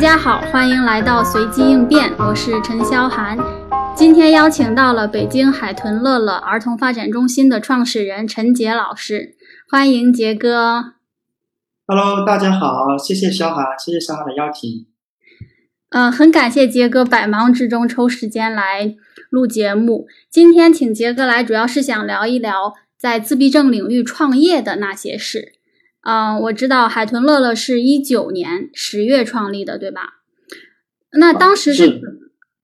家好，欢迎来到随机应变，我是陈潇涵。今天邀请到了北京海豚乐乐儿童发展中心的创始人陈杰老师，欢迎杰哥。Hello，大家好，谢谢潇涵，谢谢潇涵的邀请。嗯，很感谢杰哥百忙之中抽时间来录节目。今天请杰哥来，主要是想聊一聊在自闭症领域创业的那些事。嗯，我知道海豚乐乐是一九年十月创立的，对吧？那当时是，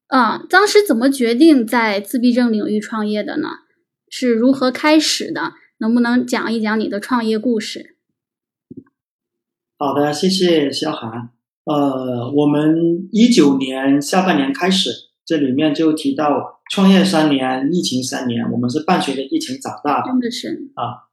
嗯，当时怎么决定在自闭症领域创业的呢？是如何开始的？能不能讲一讲你的创业故事？好的，谢谢肖涵。呃，我们一九年下半年开始，这里面就提到创业三年，疫情三年，我们是伴随着疫情长大的。真的是啊，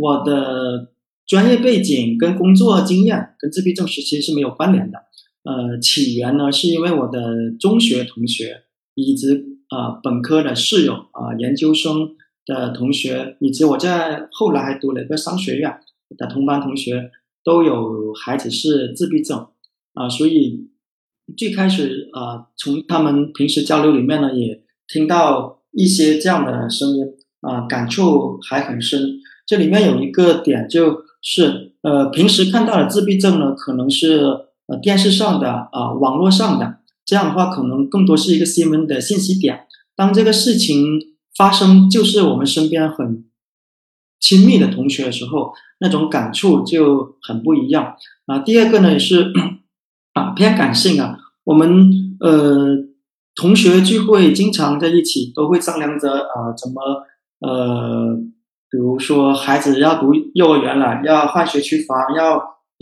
我的。专业背景跟工作经验跟自闭症时期是没有关联的。呃，起源呢是因为我的中学同学，以及呃本科的室友啊，研究生的同学，以及我在后来还读了一个商学院的同班同学，都有孩子是自闭症啊，所以最开始啊，从他们平时交流里面呢，也听到一些这样的声音啊，感触还很深。这里面有一个点就。是，呃，平时看到的自闭症呢，可能是呃电视上的啊，网络上的，这样的话可能更多是一个新闻的信息点。当这个事情发生，就是我们身边很亲密的同学的时候，那种感触就很不一样啊。第二个呢，也是啊偏感性啊，我们呃同学聚会经常在一起，都会商量着啊怎么呃。比如说，孩子要读幼儿园了，要换学区房，要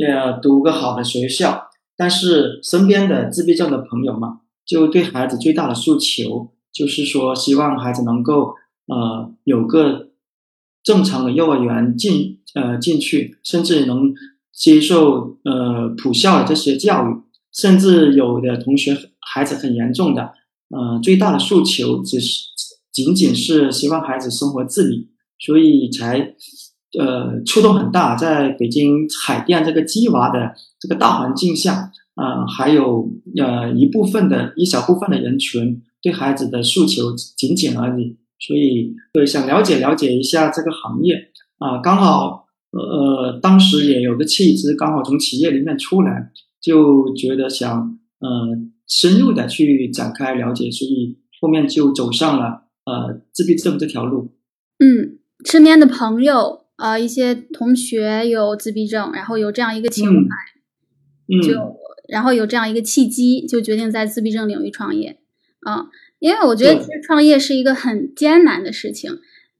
呃读个好的学校。但是身边的自闭症的朋友嘛，就对孩子最大的诉求就是说，希望孩子能够呃有个正常的幼儿园进呃进去，甚至能接受呃普校的这些教育。甚至有的同学孩子很严重的，呃最大的诉求只是仅仅是希望孩子生活自理。所以才，呃，触动很大。在北京海淀这个鸡娃的这个大环境下，啊，还有呃一部分的一小部分的人群对孩子的诉求仅仅而已。所以，对想了解了解一下这个行业啊，刚好呃当时也有个契机，刚好从企业里面出来，就觉得想呃深入的去展开了解，所以后面就走上了呃自闭症这条路。嗯。身边的朋友啊，一些同学有自闭症，然后有这样一个情怀，嗯就然后有这样一个契机，就决定在自闭症领域创业啊。因为我觉得其实创业是一个很艰难的事情，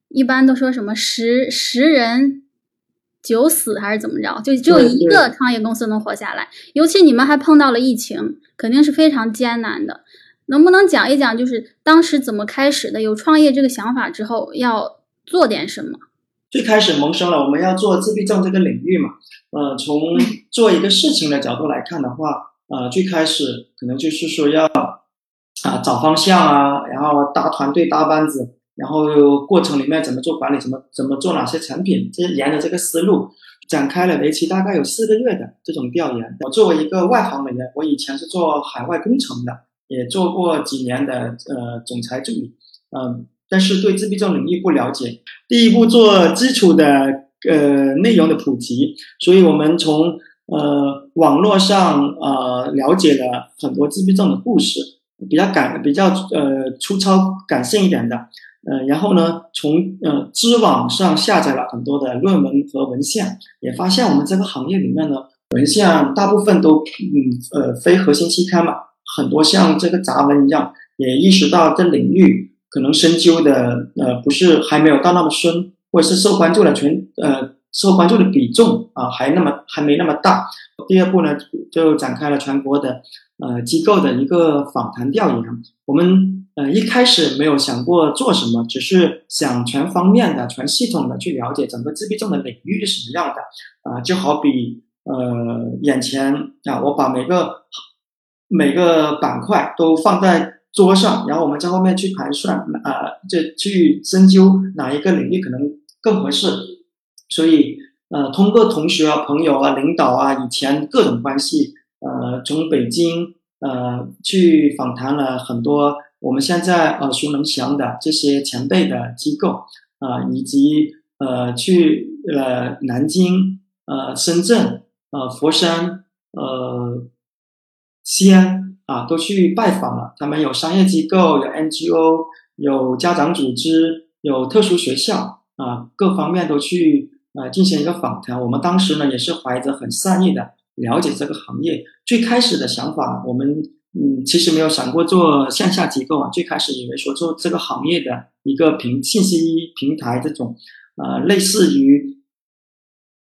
一般都说什么十十人九死还是怎么着，就只有一个创业公司能活下来。尤其你们还碰到了疫情，肯定是非常艰难的。能不能讲一讲，就是当时怎么开始的？有创业这个想法之后要。做点什么？最开始萌生了我们要做自闭症这个领域嘛，呃，从做一个事情的角度来看的话，呃，最开始可能就是说要啊找方向啊，然后搭团队搭班子，然后过程里面怎么做管理，怎么怎么做哪些产品，这沿着这个思路展开了为期大概有四个月的这种调研。我作为一个外行的人，我以前是做海外工程的，也做过几年的呃总裁助理，嗯。但是对自闭症领域不了解，第一步做基础的呃内容的普及，所以我们从呃网络上呃了解了很多自闭症的故事，比较感比较呃粗糙感性一点的，呃然后呢从呃知网上下载了很多的论文和文献，也发现我们这个行业里面呢文献大部分都嗯呃非核心期刊嘛，很多像这个杂文一样，也意识到这领域。可能深究的呃不是还没有到那么深，或者是受关注的全呃受关注的比重啊还那么还没那么大。第二步呢就展开了全国的呃机构的一个访谈调研。我们呃一开始没有想过做什么，只是想全方面的、全系统的去了解整个自闭症的领域是什么样的啊。就好比呃眼前啊，我把每个每个板块都放在。桌上，然后我们在后面去盘算，啊，就去深究哪一个领域可能更合适。所以，呃，通过同学啊、朋友啊、领导啊，以前各种关系，呃，从北京呃去访谈了很多我们现在耳熟能详的这些前辈的机构啊，以及呃去了南京、呃深圳、呃佛山、呃西安啊，都去拜访了。他们有商业机构，有 NGO，有家长组织，有特殊学校啊，各方面都去呃进行一个访谈。我们当时呢也是怀着很善意的。了解这个行业，最开始的想法，我们嗯，其实没有想过做线下机构啊。最开始以为说做这个行业的一个平信息平台，这种呃，类似于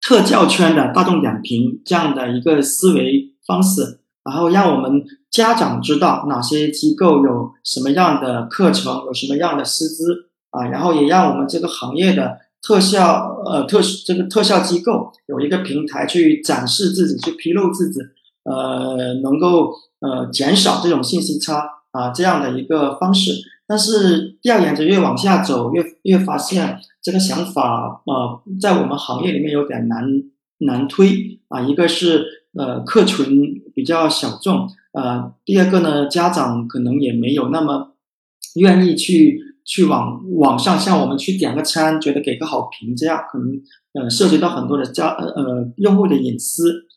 特教圈的大众点评这样的一个思维方式，然后让我们家长知道哪些机构有什么样的课程，有什么样的师资啊，然后也让我们这个行业的。特效呃特这个特效机构有一个平台去展示自己，去披露自己，呃，能够呃减少这种信息差啊这样的一个方式。但是调研着越往下走，越越发现这个想法呃在我们行业里面有点难难推啊。一个是呃客群比较小众，呃，第二个呢家长可能也没有那么愿意去。去网网上向我们去点个餐，觉得给个好评，这样可能呃涉及到很多的家呃呃用户的隐私。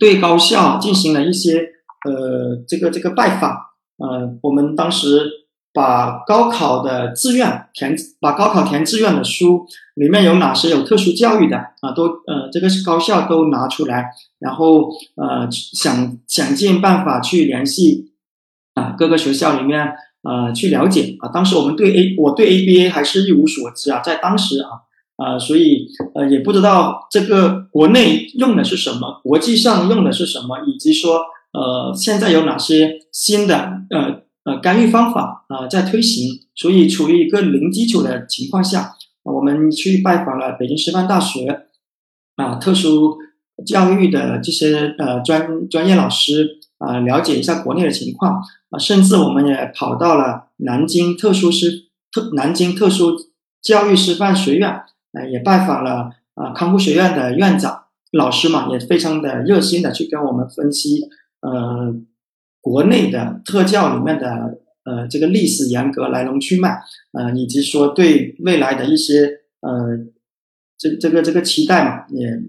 对高校进行了一些呃这个这个拜访，呃我们当时把高考的志愿填，把高考填志愿的书里面有哪些有特殊教育的啊，都呃这个高校都拿出来，然后呃想想尽办法去联系啊各个学校里面。呃，去了解啊，当时我们对 A，我对 ABA 还是一无所知啊，在当时啊，呃，所以呃也不知道这个国内用的是什么，国际上用的是什么，以及说呃现在有哪些新的呃呃干预方法啊在推行，所以处于一个零基础的情况下，我们去拜访了北京师范大学啊特殊教育的这些呃专专业老师啊，了解一下国内的情况。啊，甚至我们也跑到了南京特殊师特南京特殊教育师范学院，呃，也拜访了啊康复学院的院长老师嘛，也非常的热心的去跟我们分析，呃，国内的特教里面的呃这个历史沿革来龙去脉，呃，以及说对未来的一些呃这这个这个期待嘛，也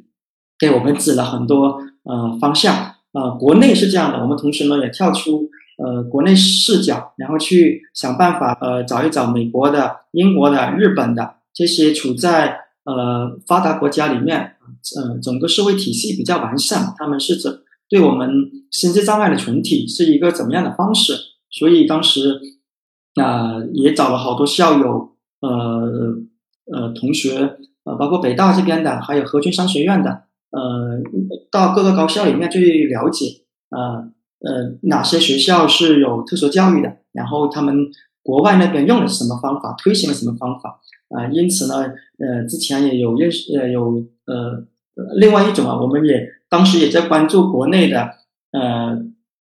给我们指了很多呃方向。啊，国内是这样的，我们同时呢也跳出。呃，国内视角，然后去想办法，呃，找一找美国的、英国的、日本的这些处在呃发达国家里面，呃，整个社会体系比较完善，他们是怎对我们心智障碍的群体是一个怎么样的方式？所以当时啊，也找了好多校友，呃呃，同学，呃，包括北大这边的，还有合群商学院的，呃，到各个高校里面去了解，啊。呃，哪些学校是有特殊教育的？然后他们国外那边用的是什么方法，推行了什么方法？啊，因此呢，呃，之前也有认识，呃，有呃，另外一种啊，我们也当时也在关注国内的，呃，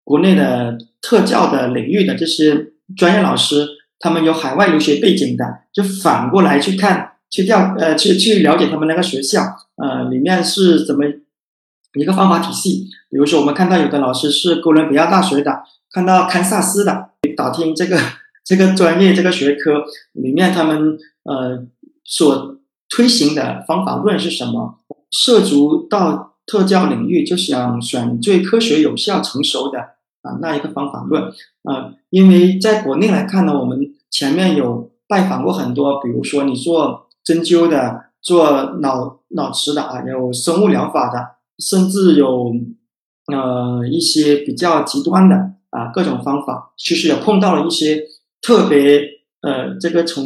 国内的特教的领域的这些专业老师，他们有海外留学背景的，就反过来去看，去调，呃，去去了解他们那个学校，呃，里面是怎么。一个方法体系，比如说我们看到有的老师是哥伦比亚大学的，看到堪萨斯的，打听这个 这个专业这个学科里面他们呃所推行的方法论是什么，涉足到特教领域就想选最科学有效成熟的啊那一个方法论啊，因为在国内来看呢，我们前面有拜访过很多，比如说你做针灸的，做脑脑池的啊，有生物疗法的。甚至有，呃，一些比较极端的啊，各种方法，其实也碰到了一些特别呃，这个从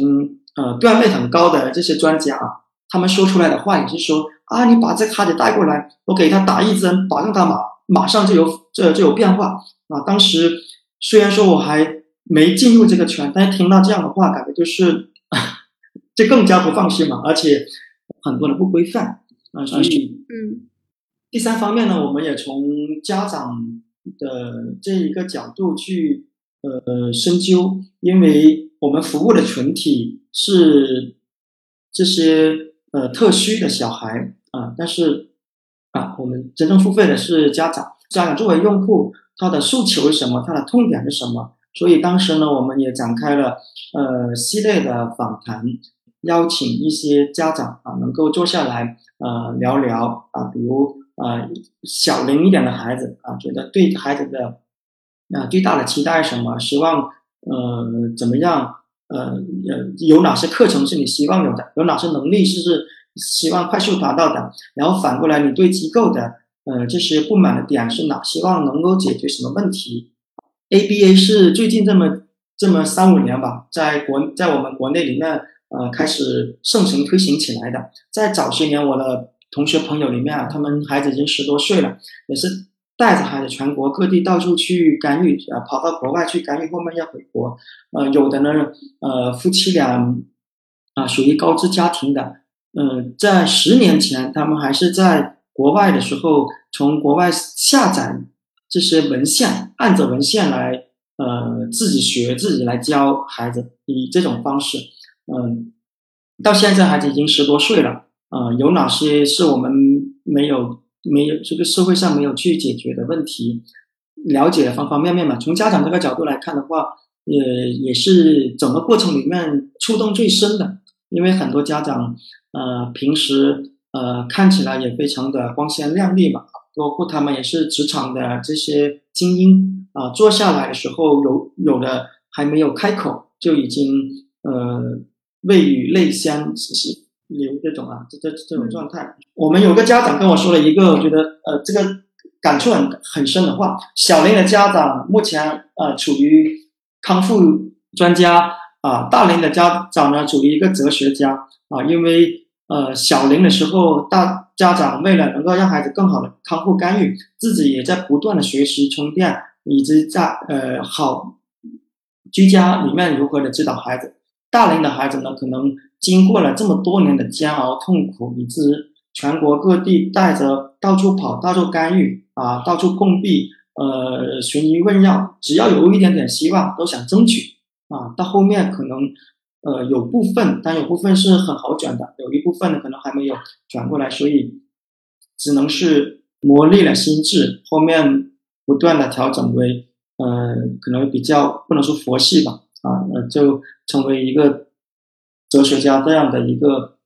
呃段位很高的这些专家啊，他们说出来的话也是说啊，你把这孩子带过来，我给他打一针，保证他马马上就有这就有变化啊。当时虽然说我还没进入这个圈，但是听到这样的话，感觉就是 就更加不放心嘛，而且很多人不规范啊，所以嗯。第三方面呢，我们也从家长的这一个角度去呃深究，因为我们服务的群体是这些呃特需的小孩啊，但是啊，我们真正付费的是家长家长作为用户，他的诉求是什么？他的痛点是什么？所以当时呢，我们也展开了呃系列的访谈，邀请一些家长啊，能够坐下来呃聊聊啊，比如呃小龄一点的孩子啊，觉得对孩子的啊最大的期待是什么？希望呃怎么样？呃有哪些课程是你希望有的？有哪些能力是是希望快速达到的？然后反过来，你对机构的呃这些不满的点是哪？希望能够解决什么问题？ABA 是最近这么这么三五年吧，在国在我们国内里面呃开始盛行推行起来的。在早些年，我的同学朋友里面啊，他们孩子已经十多岁了，也是带着孩子全国各地到处去干预啊，跑到国外去干预，后面要回国。呃，有的呢，呃，夫妻俩啊，属于高知家庭的，嗯，在十年前，他们还是在国外的时候，从国外下载。这些文献按着文献来，呃，自己学，自己来教孩子，以这种方式，嗯，到现在孩子已经十多岁了，啊，有哪些是我们没有没有这个社会上没有去解决的问题？了解方方面面嘛。从家长这个角度来看的话，呃，也是整个过程里面触动最深的，因为很多家长，呃，平时呃看起来也非常的光鲜亮丽嘛。包括他们也是职场的这些精英啊，坐下来的时候有有的还没有开口就已经呃泪雨泪先流这种啊，这这这种状态。我们有个家长跟我说了一个，我觉得呃这个感触很很深的话：小龄的家长目前呃处于康复专家啊，大龄的家长呢处于一个哲学家啊，因为。呃，小龄的时候，大家长为了能够让孩子更好的康复干预，自己也在不断的学习充电，以及在呃好居家里面如何的指导孩子。大龄的孩子呢，可能经过了这么多年的煎熬痛苦，以致全国各地带着到处跑，到处干预啊，到处碰壁，呃，寻医问药，只要有一点点希望，都想争取啊。到后面可能。呃，有部分，但有部分是很好转的，有一部分呢可能还没有转过来，所以只能是磨砺了心智，后面不断的调整为呃，可能比较不能说佛系吧，啊，呃，就成为一个哲学家这样的一个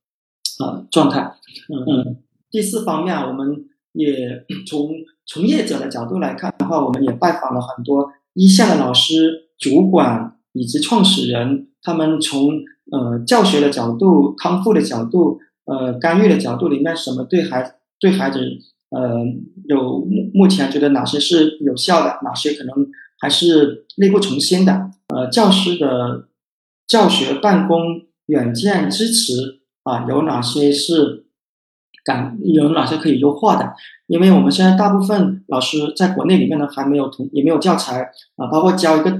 呃状态。嗯，第四方面，我们也从从业者的角度来看的话，我们也拜访了很多一线的老师、主管以及创始人。他们从呃教学的角度、康复的角度、呃干预的角度里面，什么对孩对孩子呃有目目前觉得哪些是有效的，哪些可能还是力不从心的？呃，教师的教学办公软件支持啊，有哪些是感有哪些可以优化的？因为我们现在大部分老师在国内里面呢还没有同也没有教材啊，包括教一个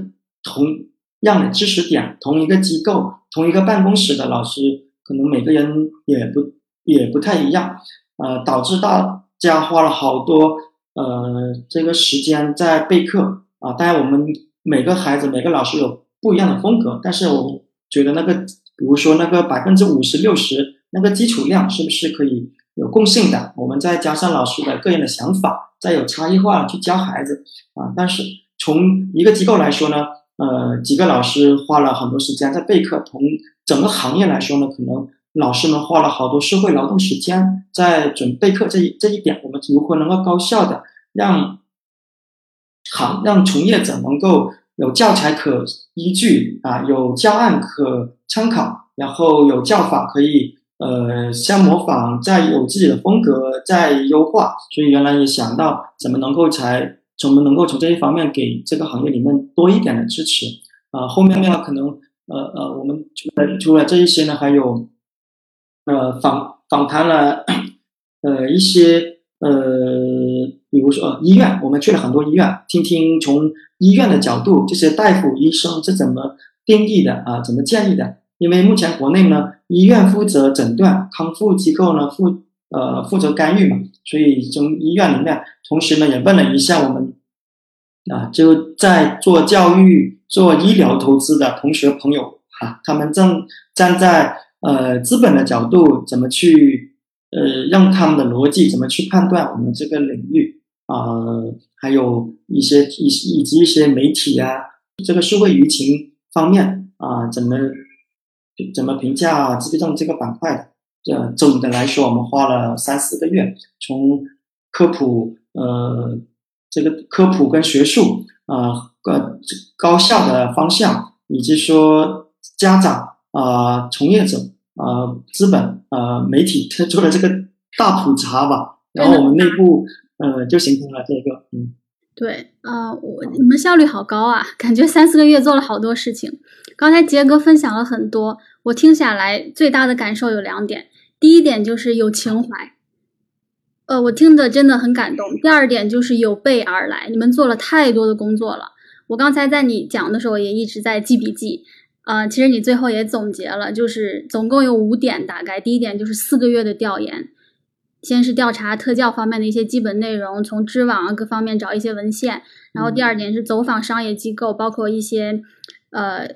同。样的知识点，同一个机构、同一个办公室的老师，可能每个人也不也不太一样，呃，导致大家花了好多呃这个时间在备课啊。当然，我们每个孩子、每个老师有不一样的风格，但是我觉得那个，比如说那个百分之五十、六十那个基础量，是不是可以有共性的？我们再加上老师的个人的想法，再有差异化去教孩子啊。但是从一个机构来说呢？呃，几个老师花了很多时间在备课。从整个行业来说呢，可能老师们花了好多社会劳动时间在准备课这一这一点，我们如何能够高效的让行让从业者能够有教材可依据啊，有教案可参考，然后有教法可以呃相模仿，再有自己的风格再优化。所以原来也想到怎么能够才。怎么能够从这一方面给这个行业里面多一点的支持啊？后面呢，可能呃呃，我们除了除了这一些呢，还有呃访访谈了 呃一些呃，比如说医院，我们去了很多医院，听听从医院的角度，这些大夫医生是怎么定义的啊？怎么建议的？因为目前国内呢，医院负责诊断，康复机构呢负呃负责干预嘛。所以从医院里面，同时呢也问了一下我们，啊，就在做教育、做医疗投资的同学朋友啊，他们正站在呃资本的角度，怎么去呃让他们的逻辑怎么去判断我们这个领域啊，还有一些以以及一些媒体啊，这个社会舆情方面啊，怎么怎么评价自闭症这个板块的？呃，总的来说，我们花了三四个月，从科普呃这个科普跟学术啊个高校的方向，以及说家长啊从业者啊资本啊媒体 做了这个大普查吧，然后我们内部呃就形成了这个嗯。对，呃，我你们效率好高啊，感觉三四个月做了好多事情。刚才杰哥分享了很多，我听下来最大的感受有两点。第一点就是有情怀，呃，我听的真的很感动。第二点就是有备而来，你们做了太多的工作了。我刚才在你讲的时候也一直在记笔记，呃，其实你最后也总结了，就是总共有五点，大概第一点就是四个月的调研。先是调查特教方面的一些基本内容，从知网啊各方面找一些文献，然后第二点是走访商业机构，包括一些呃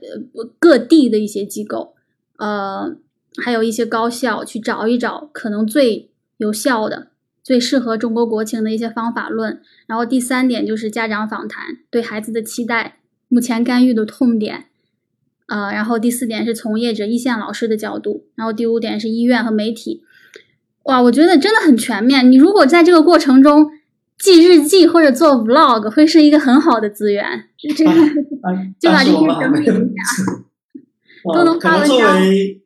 各地的一些机构，呃还有一些高校，去找一找可能最有效的、最适合中国国情的一些方法论。然后第三点就是家长访谈，对孩子的期待，目前干预的痛点，呃，然后第四点是从业者、一线老师的角度，然后第五点是医院和媒体。哇，我觉得真的很全面。你如果在这个过程中记日记或者做 vlog，会是一个很好的资源。这个 就把这些整理一下，都能发文章。作为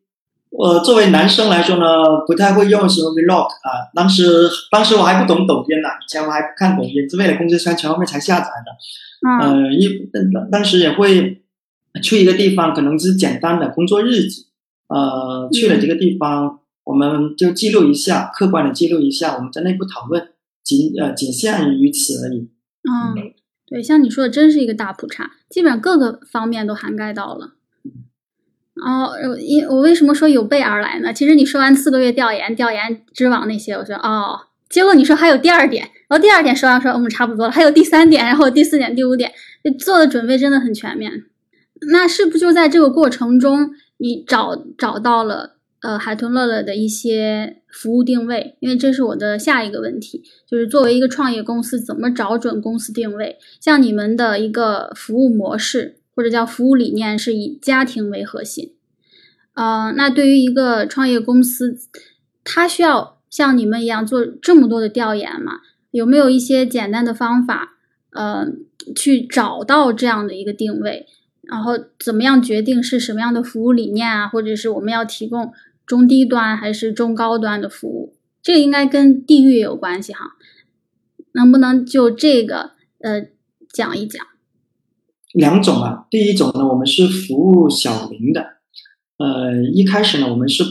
我作为男生来说呢，不太会用什么 vlog 啊。当时当时我还不懂抖音呢，以前我还不看抖音，是为了工作宣传后面才下载的。嗯，一当时也会去一个地方，可能是简单的工作日子。呃，去了这个地方。我们就记录一下，客观的记录一下，我们在内部讨论，仅呃仅限于此而已。嗯，对，像你说的，真是一个大普查，基本上各个方面都涵盖到了。哦，因我为什么说有备而来呢？其实你说完四个月调研、调研知网那些，我说哦，结果你说还有第二点，然后第二点说完说嗯差不多了，还有第三点，然后第四点、第五点，做的准备真的很全面。那是不是就在这个过程中，你找找到了？呃，海豚乐乐的一些服务定位，因为这是我的下一个问题，就是作为一个创业公司，怎么找准公司定位？像你们的一个服务模式或者叫服务理念是以家庭为核心，呃，那对于一个创业公司，它需要像你们一样做这么多的调研吗？有没有一些简单的方法，呃，去找到这样的一个定位？然后怎么样决定是什么样的服务理念啊？或者是我们要提供？中低端还是中高端的服务，这个应该跟地域有关系哈。能不能就这个呃讲一讲？两种啊，第一种呢，我们是服务小零的。呃，一开始呢，我们是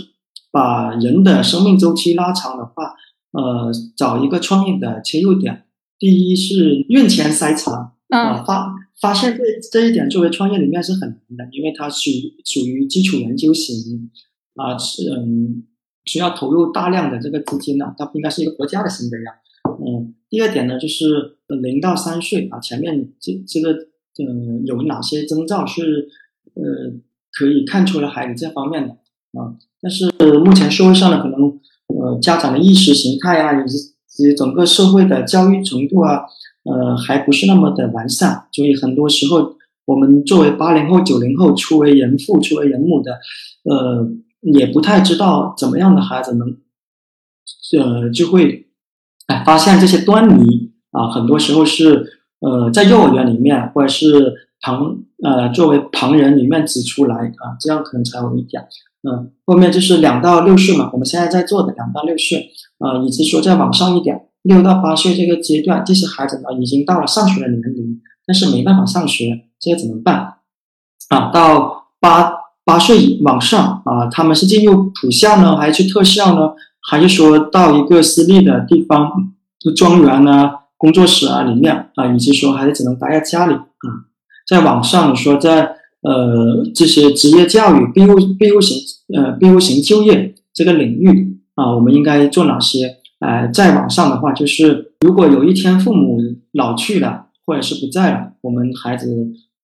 把人的生命周期拉长的话，呃，找一个创业的切入点。第一是孕前筛查啊，发发现这这一点作为创业里面是很难的，因为它属属于基础研究型。啊，是嗯，需要投入大量的这个资金呢，它不应该是一个国家的行为啊。嗯，第二点呢，就是零到三岁啊，前面这这个嗯，有哪些征兆是呃可以看出来孩子这方面的啊？但是目前社会上呢，可能呃家长的意识形态啊，以及以及整个社会的教育程度啊，呃还不是那么的完善，所以很多时候我们作为八零后、九零后，初为人父、初为人母的，呃。也不太知道怎么样的孩子能，呃，就会，哎，发现这些端倪啊。很多时候是，呃，在幼儿园里面，或者是旁，呃，作为旁人里面指出来啊，这样可能才有一点。嗯，后面就是两到六岁嘛，我们现在在做的两到六岁，啊，以及说再往上一点，六到八岁这个阶段，这些孩子呢已经到了上学的年龄，但是没办法上学，这些怎么办？啊，到八。八岁往上啊，他们是进入普校呢，还是去特校呢？还是说到一个私立的地方，就庄园啊、工作室啊里面啊，以及说还是只能待在家里啊？在网上，说在呃这些职业教育、庇护庇护型呃庇护型就业这个领域啊，我们应该做哪些？呃，在网上的话，就是如果有一天父母老去了，或者是不在了，我们孩子。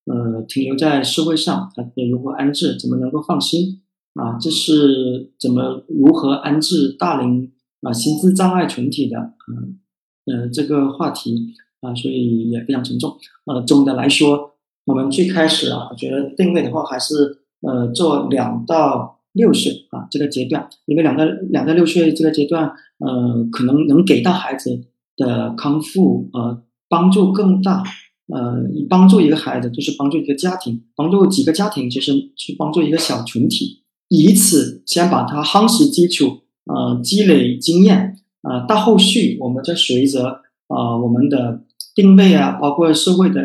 呃，停留在社会上，他如何安置？怎么能够放心？啊，这是怎么如何安置大龄啊心智障碍群体的？嗯，呃这个话题啊，所以也非常沉重。呃，总的来说，我们最开始啊，我觉得定位的话还是呃做两到六岁啊这个阶段，因为两到两到六岁这个阶段，呃，可能能给到孩子的康复呃帮助更大。呃，帮助一个孩子就是帮助一个家庭，帮助几个家庭就是去帮助一个小群体，以此先把它夯实基础，呃，积累经验，呃，到后续我们再随着呃我们的定位啊，包括社会的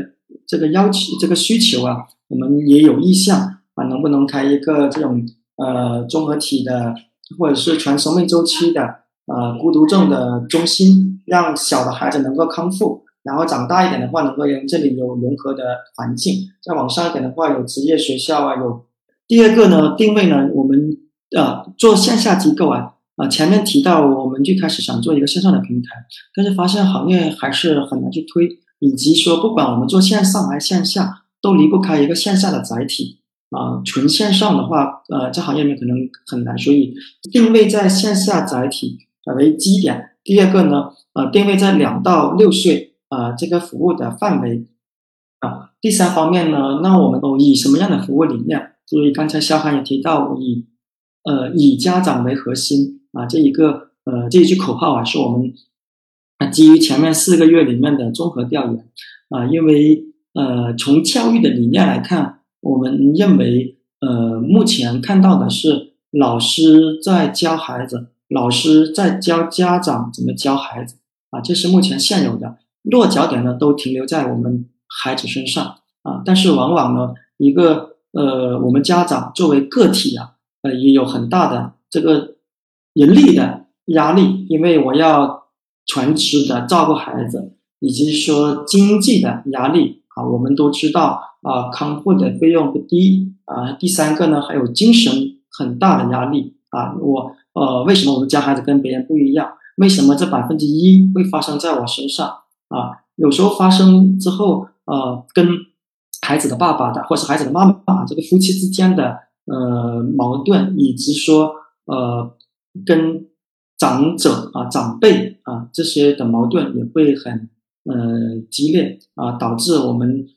这个要求、这个需求啊，我们也有意向啊，能不能开一个这种呃综合体的或者是全生命周期的呃孤独症的中心，让小的孩子能够康复。然后长大一点的话，能够这里有融合的环境；再往上一点的话，有职业学校啊，有第二个呢定位呢，我们呃做线下机构啊啊，前面提到我们最开始想做一个线上的平台，但是发现行业还是很难去推，以及说不管我们做线上还是线下，都离不开一个线下的载体啊。纯线上的话，呃，在行业里面可能很难，所以定位在线下载体为基点。第二个呢，呃，定位在两到六岁。啊，这个服务的范围啊，第三方面呢，那我们都以什么样的服务理念？所以刚才肖涵也提到，以呃以家长为核心啊，这一个呃这一句口号啊，是我们基于前面四个月里面的综合调研啊，因为呃从教育的理念来看，我们认为呃目前看到的是老师在教孩子，老师在教家长怎么教孩子啊，这是目前现有的。落脚点呢，都停留在我们孩子身上啊，但是往往呢，一个呃，我们家长作为个体啊，呃，也有很大的这个人力的压力，因为我要全职的照顾孩子，以及说经济的压力啊，我们都知道啊，康复的费用不低啊。第三个呢，还有精神很大的压力啊，我呃，为什么我们家孩子跟别人不一样？为什么这百分之一会发生在我身上？啊，有时候发生之后，呃，跟孩子的爸爸的，或是孩子的妈妈，这个夫妻之间的呃矛盾，以及说呃跟长者啊、长辈啊这些的矛盾也会很呃激烈啊，导致我们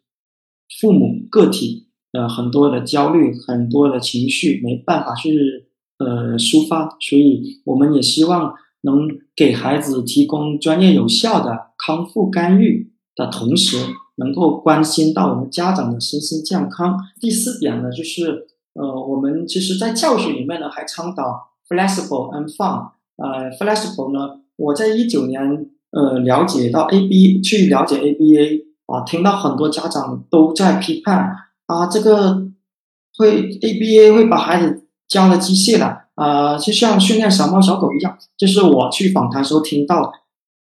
父母个体呃很多的焦虑、很多的情绪没办法去呃抒发，所以我们也希望。能给孩子提供专业有效的康复干预的同时，能够关心到我们家长的身心健康。第四点呢，就是呃，我们其实在教学里面呢，还倡导 flexible and fun。呃，flexible 呢，我在一九年呃了解到 ABA 去了解 ABA 啊，听到很多家长都在批判啊，这个会 ABA 会把孩子教的机械了。呃，就像训练小猫小狗一样，就是我去访谈时候听到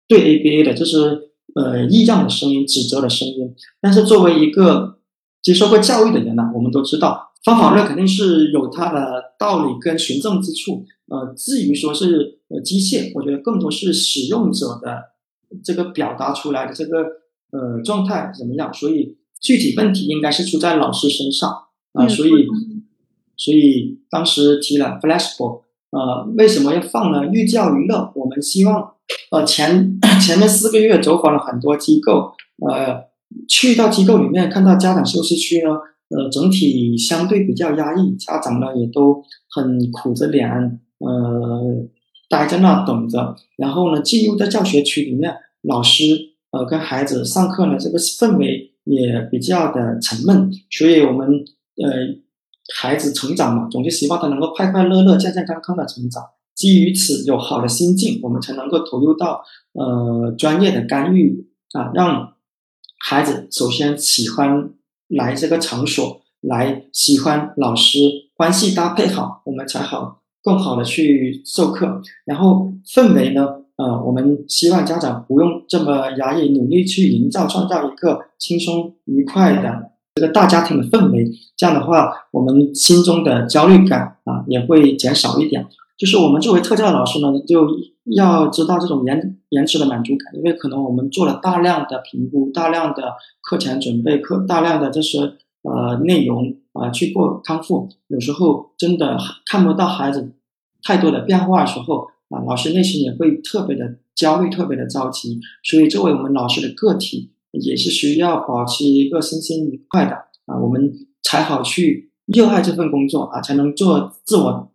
对 ABA 的，就是呃异样的声音、指责的声音。但是作为一个接受过教育的人呢，我们都知道方法论肯定是有它的道理跟循证之处。呃，至于说是呃机械，我觉得更多是使用者的这个表达出来的这个呃状态怎么样。所以具体问题应该是出在老师身上啊，所以。所以当时提了 flexible，呃，为什么要放呢？寓教于乐。我们希望，呃，前前面四个月走访了很多机构，呃，去到机构里面看到家长休息区呢，呃，整体相对比较压抑，家长呢也都很苦着脸，呃，待在那等着。然后呢，进入到教学区里面，老师呃跟孩子上课呢，这个氛围也比较的沉闷。所以我们呃。孩子成长嘛，总是希望他能够快快乐乐、健健康康的成长。基于此，有好的心境，我们才能够投入到呃专业的干预啊，让孩子首先喜欢来这个场所，来喜欢老师，关系搭配好，我们才好更好的去授课。然后氛围呢，呃，我们希望家长不用这么压抑，努力去营造、创造一个轻松愉快的。这个大家庭的氛围，这样的话，我们心中的焦虑感啊也会减少一点。就是我们作为特教老师呢，就要知道这种延延迟的满足感，因为可能我们做了大量的评估、大量的课前准备课、大量的这些呃内容啊去过康复，有时候真的看不到孩子太多的变化的时候啊，老师内心也会特别的焦虑，特别的着急。所以作为我们老师的个体，也是需要保持一个身心愉快的啊，我们才好去热爱这份工作啊，才能做自我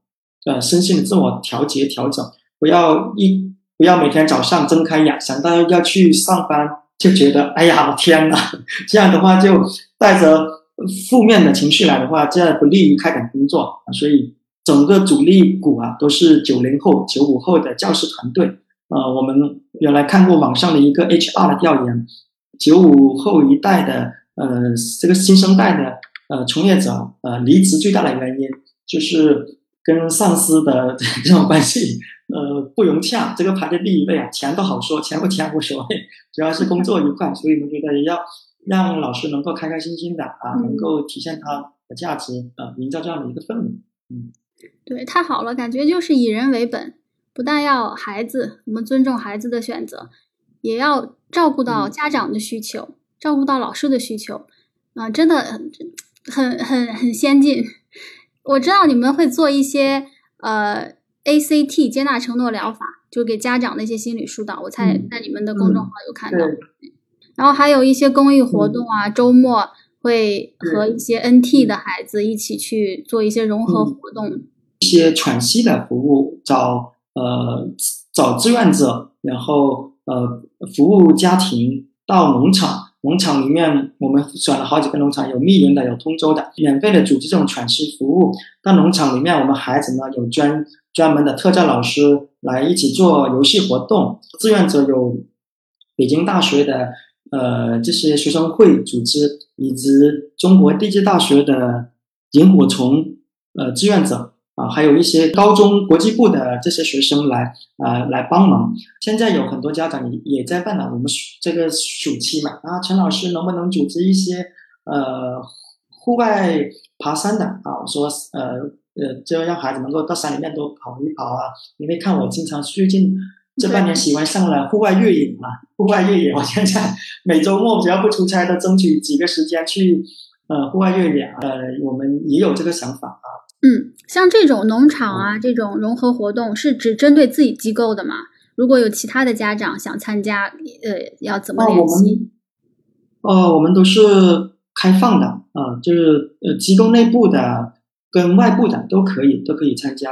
呃身心的自我调节调整，不要一不要每天早上睁开眼想到要去上班，就觉得哎呀天哪，这样的话就带着。负面的情绪来的话，这样不利于开展工作。所以整个主力股啊都是九零后、九五后的教师团队。呃，我们原来看过网上的一个 HR 的调研，九五后一代的呃这个新生代的呃从业者呃离职最大的原因就是跟上司的 这种关系呃不融洽，这个排在第一位啊。钱都好说，钱不钱无所谓，主要是工作愉快。所以我们觉得要。让老师能够开开心心的啊，能够体现他的价值啊，营造这样的一个氛围。嗯，对，太好了，感觉就是以人为本，不但要孩子，我们尊重孩子的选择，也要照顾到家长的需求，照顾到老师的需求。啊，真的很很很很先进。我知道你们会做一些呃 ACT 接纳承诺疗法，就给家长的一些心理疏导。我才在你们的公众号有看到。然后还有一些公益活动啊，周末会和一些 NT 的孩子一起去做一些融合活动，一些喘息的服务，找呃找志愿者，然后呃服务家庭到农场，农场里面我们选了好几个农场，有密云的，有通州的，免费的组织这种喘息服务。到农场里面，我们孩子呢有专专门的特教老师来一起做游戏活动，志愿者有北京大学的。呃，这些学生会组织以及中国地质大学的萤火虫呃志愿者啊，还有一些高中国际部的这些学生来呃来帮忙。现在有很多家长也也在问了，我们这个暑期嘛啊，陈老师能不能组织一些呃户外爬山的啊？我说呃呃，就让孩子能够到山里面多跑一跑啊，因为看我经常最近。这半年喜欢上了户外越野嘛？户外越野，我现在 每周末只要不出差，都争取几个时间去呃户外越野。呃，我们也有这个想法啊。嗯，像这种农场啊，这种融合活动是只针对自己机构的吗？如果有其他的家长想参加，呃，要怎么联系？哦，我们都是开放的啊，就是呃机构内部的跟外部的都可以，都可以参加。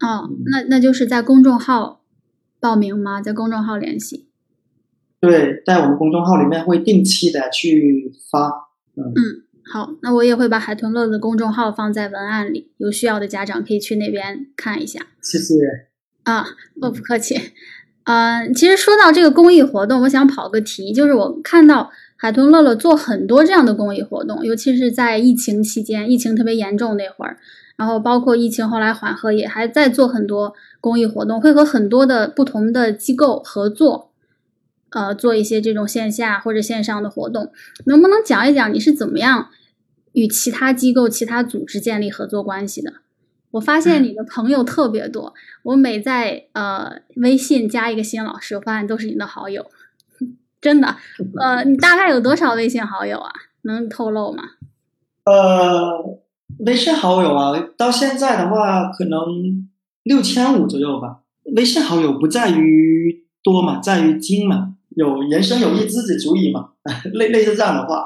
哦，那那就是在公众号。报名吗？在公众号联系。对，在我们公众号里面会定期的去发。嗯，好，那我也会把海豚乐的公众号放在文案里，有需要的家长可以去那边看一下。谢谢。啊，不不客气。嗯，其实说到这个公益活动，我想跑个题，就是我看到海豚乐乐做很多这样的公益活动，尤其是在疫情期间，疫情特别严重那会儿。然后包括疫情后来缓和，也还在做很多公益活动，会和很多的不同的机构合作，呃，做一些这种线下或者线上的活动。能不能讲一讲你是怎么样与其他机构、其他组织建立合作关系的？我发现你的朋友特别多，我每在呃微信加一个新老师，我发现都是你的好友，真的。呃，你大概有多少微信好友啊？能透露吗？呃。微信好友啊，到现在的话可能六千五左右吧。微信好友不在于多嘛，在于精嘛。有人生有一知己足矣嘛。类类似这样的话，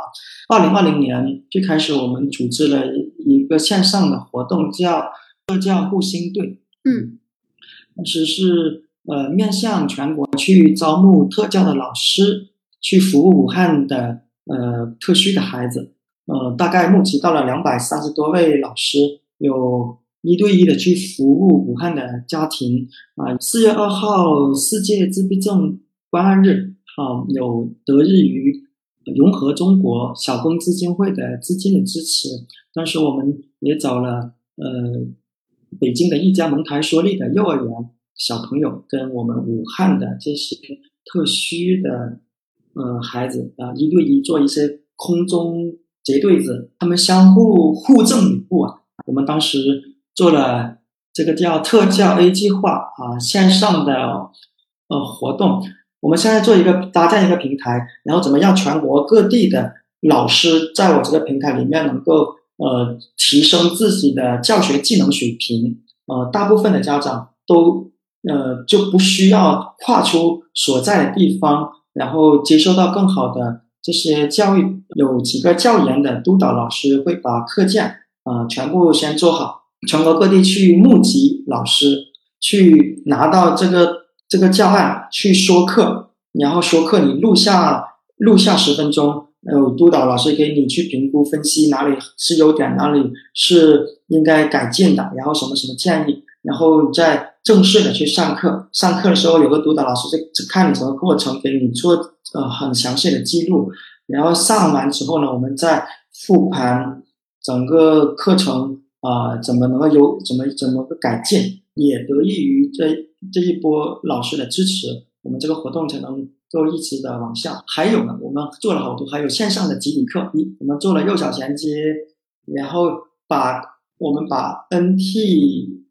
二零二零年最开始我们组织了一个线上的活动，叫特教护心队。嗯，当时是呃面向全国去招募特教的老师，去服务武汉的呃特需的孩子。呃，大概募集到了两百三十多位老师，有一对一的去服务武汉的家庭啊。四月二号世界自闭症关爱日，好有得益于融合中国小工基金会的资金的支持，当时我们也找了呃北京的一家蒙台梭利的幼儿园小朋友，跟我们武汉的这些特需的呃孩子啊一对一做一些空中。结对子，他们相互互赠礼物啊！我们当时做了这个叫特教 A 计划啊，线上的呃活动。我们现在做一个搭建一个平台，然后怎么样全国各地的老师在我这个平台里面能够呃提升自己的教学技能水平？呃，大部分的家长都呃就不需要跨出所在的地方，然后接受到更好的这些教育。有几个教研的督导老师会把课件啊全部先做好，全国各地去募集老师，去拿到这个这个教案去说课，然后说课你录下录下十分钟。有督导老师给你去评估分析哪里是优点，哪里是应该改进的，然后什么什么建议，然后再正式的去上课。上课的时候有个督导老师在看你整个过程，给你做呃很详细的记录。然后上完之后呢，我们再复盘整个课程啊，怎么能够有怎么怎么个改进，也得益于这这一波老师的支持，我们这个活动才能。够一直的往下，还有呢，我们做了好多，还有线上的集体课，一我们做了幼小衔接，然后把我们把 NT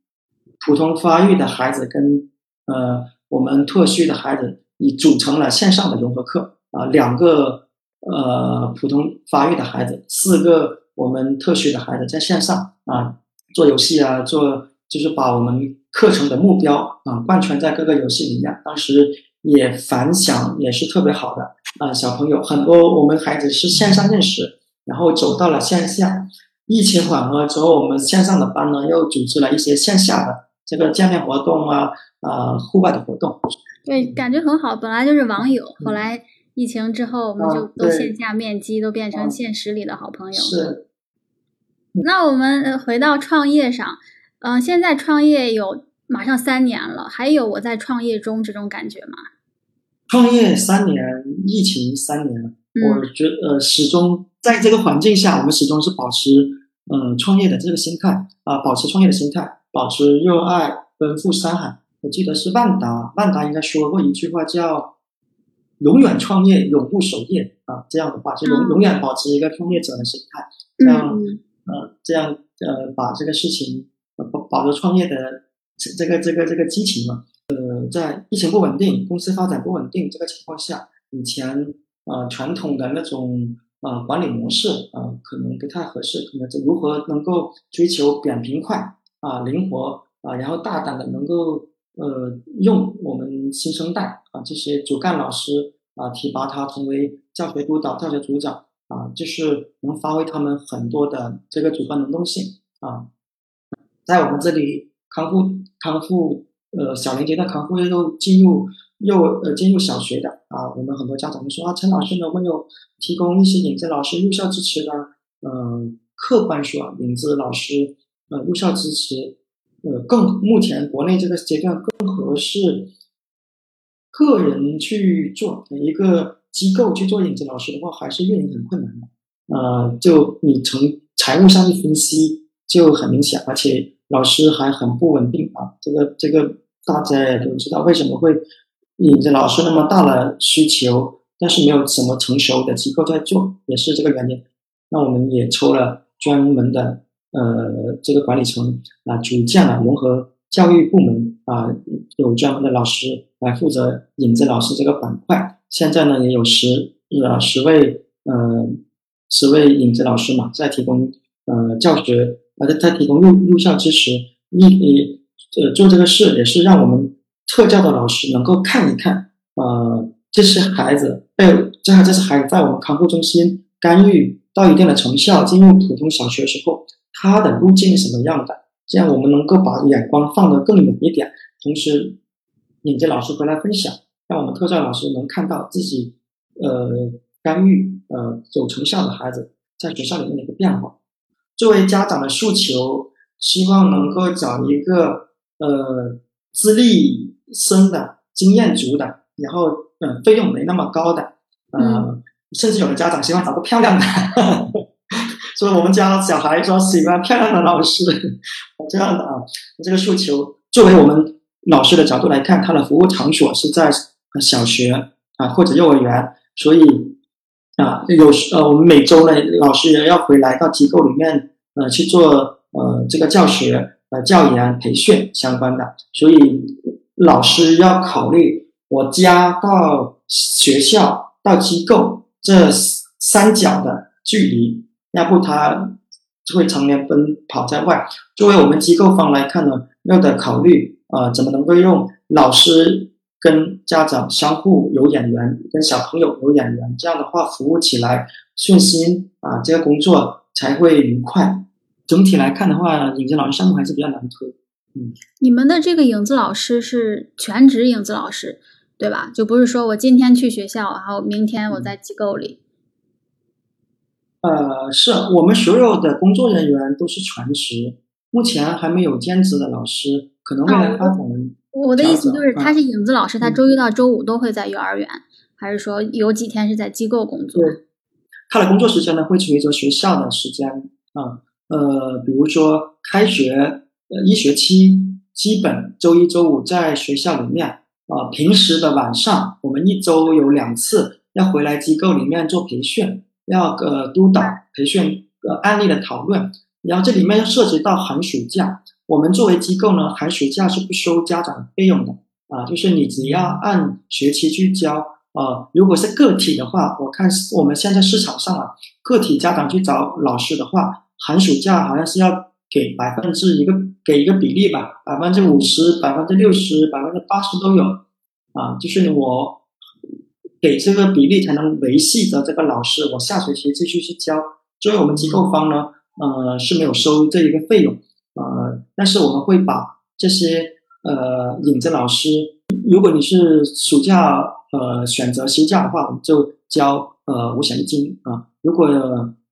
普通发育的孩子跟呃我们特需的孩子，你组成了线上的融合课啊，两个呃普通发育的孩子，四个我们特需的孩子在线上啊做游戏啊，做就是把我们课程的目标啊贯穿在各个游戏里面，当时。也反响也是特别好的啊，小朋友很多，我们孩子是线上认识，然后走到了线下。疫情缓和之后，我们线上的班呢又组织了一些线下的这个见面活动啊，啊，户外的活动。对，感觉很好。本来就是网友，后来疫情之后，我们就都线下面基，都变成现实里的好朋友。是。那我们回到创业上，嗯，现在创业有。马上三年了，还有我在创业中这种感觉吗？创业三年，疫情三年，我觉呃始终在这个环境下，我们始终是保持嗯创业的这个心态啊，保持创业的心态，保持热爱，奔赴山海。我记得是万达，万达应该说过一句话叫“永远创业，永不守业”啊，这样的话就永永远保持一个创业者的心态，这样呃这样呃把这个事情保保留创业的。这个这个这个激情嘛，呃，在疫情不稳定、公司发展不稳定这个情况下，以前呃传统的那种呃管理模式啊，可能不太合适。可能这如何能够追求扁平快啊、灵活啊，然后大胆的能够呃用我们新生代啊这些主干老师啊提拔他成为教学督导、教学组长啊，就是能发挥他们很多的这个主观能动性啊，在我们这里。康复康复，呃，小年阶段康复又进入幼呃进入小学的啊，我们很多家长会说啊，陈老师能不能有提供一些影子老师入校支持的？嗯，客观说，影子老师呃入校支持，呃更目前国内这个阶段更合适个人去做，一个机构去做影子老师的话，还是运营很困难的。呃，就你从财务上去分析就很明显，而且。老师还很不稳定啊，这个这个大家也都知道，为什么会引着老师那么大的需求，但是没有什么成熟的机构在做，也是这个原因。那我们也抽了专门的呃这个管理层啊，组建了融合教育部门啊，有专门的老师来负责引子老师这个板块。现在呢也有十呃十位呃十位影子老师嘛，在提供呃教学。而且他提供入入校支持，你你呃做这个事也是让我们特教的老师能够看一看，呃，这些孩子被这样这些孩子在我们康复中心干预到一定的成效，进入普通小学时候，他的路径是什么样的？这样我们能够把眼光放得更远一点，同时引着老师回来分享，让我们特教老师能看到自己呃干预呃有成效的孩子在学校里面的一个变化。作为家长的诉求，希望能够找一个呃资历深的、经验足的，然后嗯费用没那么高的，呃，甚至有的家长希望找个漂亮的，所以我们家小孩说喜欢漂亮的老师，这样的啊，这个诉求，作为我们老师的角度来看，他的服务场所是在小学啊或者幼儿园，所以。啊，有时呃，我们每周呢，老师也要回来到机构里面，呃，去做呃这个教学、呃教研、培训相关的。所以老师要考虑我家到学校到机构这三角的距离，要不他会常年奔跑在外。作为我们机构方来看呢，要得考虑呃，怎么能够用老师跟家长相互有眼缘，跟小朋友有眼缘，这样的话服务起来顺心啊，这个工作才会愉快。整体来看的话，影子老师项目还是比较难推。嗯，你们的这个影子老师是全职影子老师，对吧？就不是说我今天去学校，然后明天我在机构里。呃，是我们所有的工作人员都是全职，目前还没有兼职的老师，可能未来发展。我的意思就是，他是影子老师，他周一到周五都会在幼儿园，还是说有几天是在机构工作？对，他的工作时间呢会随着学校的时间啊，呃，比如说开学呃一学期，基本周一周五在学校里面啊，平时的晚上我们一周有两次要回来机构里面做培训。要呃督导培训呃案例的讨论，然后这里面又涉及到寒暑假。我们作为机构呢，寒暑假是不收家长费用的啊，就是你只要按学期去交啊。如果是个体的话，我看我们现在市场上啊，个体家长去找老师的话，寒暑假好像是要给百分之一个给一个比例吧，百分之五十、百分之六十、百分之八十都有啊，就是我。给这个比例才能维系着这个老师，我下学期继续去教。作为我们机构方呢，呃是没有收这一个费用，呃，但是我们会把这些呃影子老师，如果你是暑假呃选择休假的话，我们就交呃五险一金啊。如果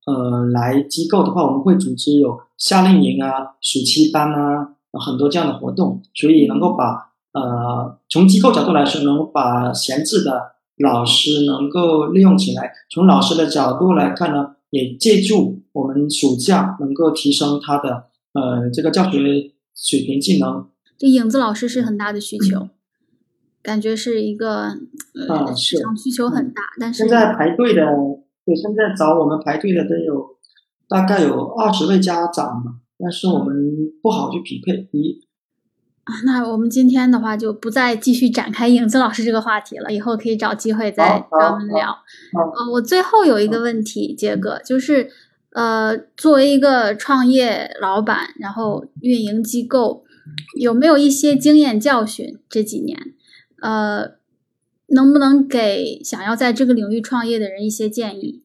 呃来机构的话，我们会组织有夏令营啊、暑期班啊很多这样的活动，所以能够把呃从机构角度来说，能够把闲置的。老师能够利用起来，从老师的角度来看呢，也借助我们暑假能够提升他的呃这个教学水平技能。这影子老师是很大的需求，感觉是一个呃市场需求很大。但是现在排队的，对，现在找我们排队的都有大概有二十位家长嘛，但是我们不好去匹配一。那我们今天的话就不再继续展开影子老师这个话题了，以后可以找机会再跟我们聊。呃，我最后有一个问题，杰哥，就是呃，作为一个创业老板，然后运营机构，有没有一些经验教训？这几年，呃，能不能给想要在这个领域创业的人一些建议？